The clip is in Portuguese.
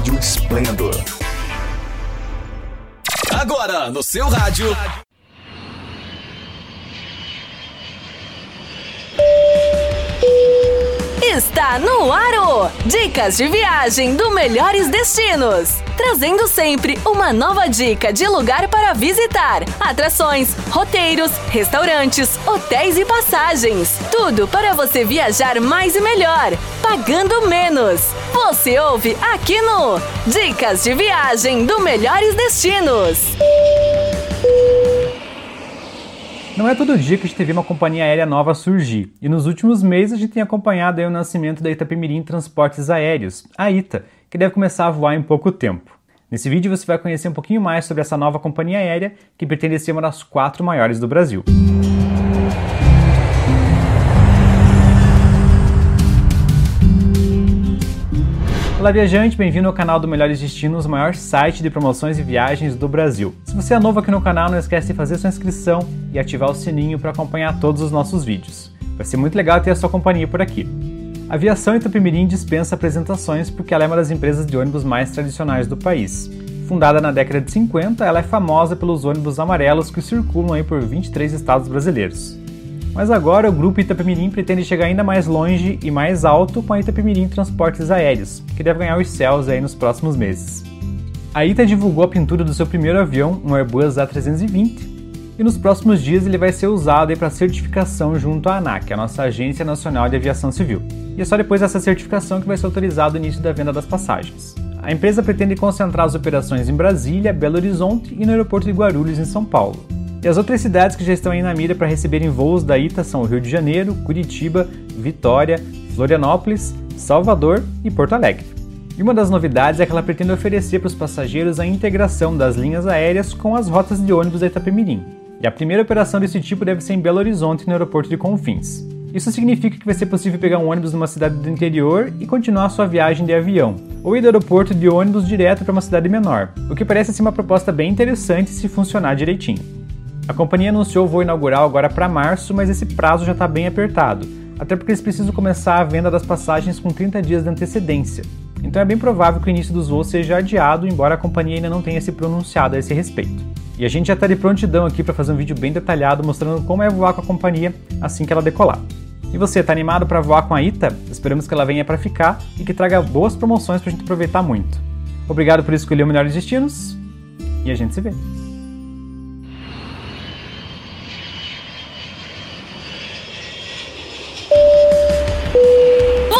Rádio Esplendor. Agora, no seu rádio. Está no Aro! Dicas de viagem do Melhores Destinos. Trazendo sempre uma nova dica de lugar para visitar, atrações, roteiros, restaurantes, hotéis e passagens. Tudo para você viajar mais e melhor, pagando menos. Você ouve aqui no Dicas de viagem do Melhores Destinos. Não é todo dia que a gente vê uma companhia aérea nova surgir, e nos últimos meses a gente tem acompanhado o nascimento da Itapemirim Transportes Aéreos, a ITA, que deve começar a voar em pouco tempo. Nesse vídeo você vai conhecer um pouquinho mais sobre essa nova companhia aérea, que pretende ser uma das quatro maiores do Brasil. Olá viajante, bem-vindo ao canal do Melhores Destinos, o maior site de promoções e viagens do Brasil. Se você é novo aqui no canal, não esquece de fazer sua inscrição e ativar o sininho para acompanhar todos os nossos vídeos. Vai ser muito legal ter a sua companhia por aqui. A aviação Itapemirim dispensa apresentações porque ela é uma das empresas de ônibus mais tradicionais do país. Fundada na década de 50, ela é famosa pelos ônibus amarelos que circulam aí por 23 estados brasileiros. Mas agora o grupo Itapemirim pretende chegar ainda mais longe e mais alto com a Itapemirim Transportes Aéreos, que deve ganhar os céus aí nos próximos meses. A ITA divulgou a pintura do seu primeiro avião, um Airbus A320, e nos próximos dias ele vai ser usado para certificação junto à ANAC, a nossa Agência Nacional de Aviação Civil. E é só depois dessa certificação que vai ser autorizado o início da venda das passagens. A empresa pretende concentrar as operações em Brasília, Belo Horizonte e no aeroporto de Guarulhos, em São Paulo. E as outras cidades que já estão aí na mira para receberem voos da ITA são Rio de Janeiro, Curitiba, Vitória, Florianópolis, Salvador e Porto Alegre. E uma das novidades é que ela pretende oferecer para os passageiros a integração das linhas aéreas com as rotas de ônibus da Itapemirim. E a primeira operação desse tipo deve ser em Belo Horizonte, no aeroporto de Confins. Isso significa que vai ser possível pegar um ônibus numa cidade do interior e continuar sua viagem de avião, ou ir do aeroporto de ônibus direto para uma cidade menor, o que parece ser uma proposta bem interessante se funcionar direitinho. A companhia anunciou o voo inaugural agora para março, mas esse prazo já está bem apertado, até porque eles precisam começar a venda das passagens com 30 dias de antecedência. Então é bem provável que o início dos voos seja adiado, embora a companhia ainda não tenha se pronunciado a esse respeito. E a gente já está de prontidão aqui para fazer um vídeo bem detalhado mostrando como é voar com a companhia assim que ela decolar. E você, está animado para voar com a ITA? Esperamos que ela venha para ficar e que traga boas promoções para a gente aproveitar muito. Obrigado por escolher o Melhores Destinos e a gente se vê.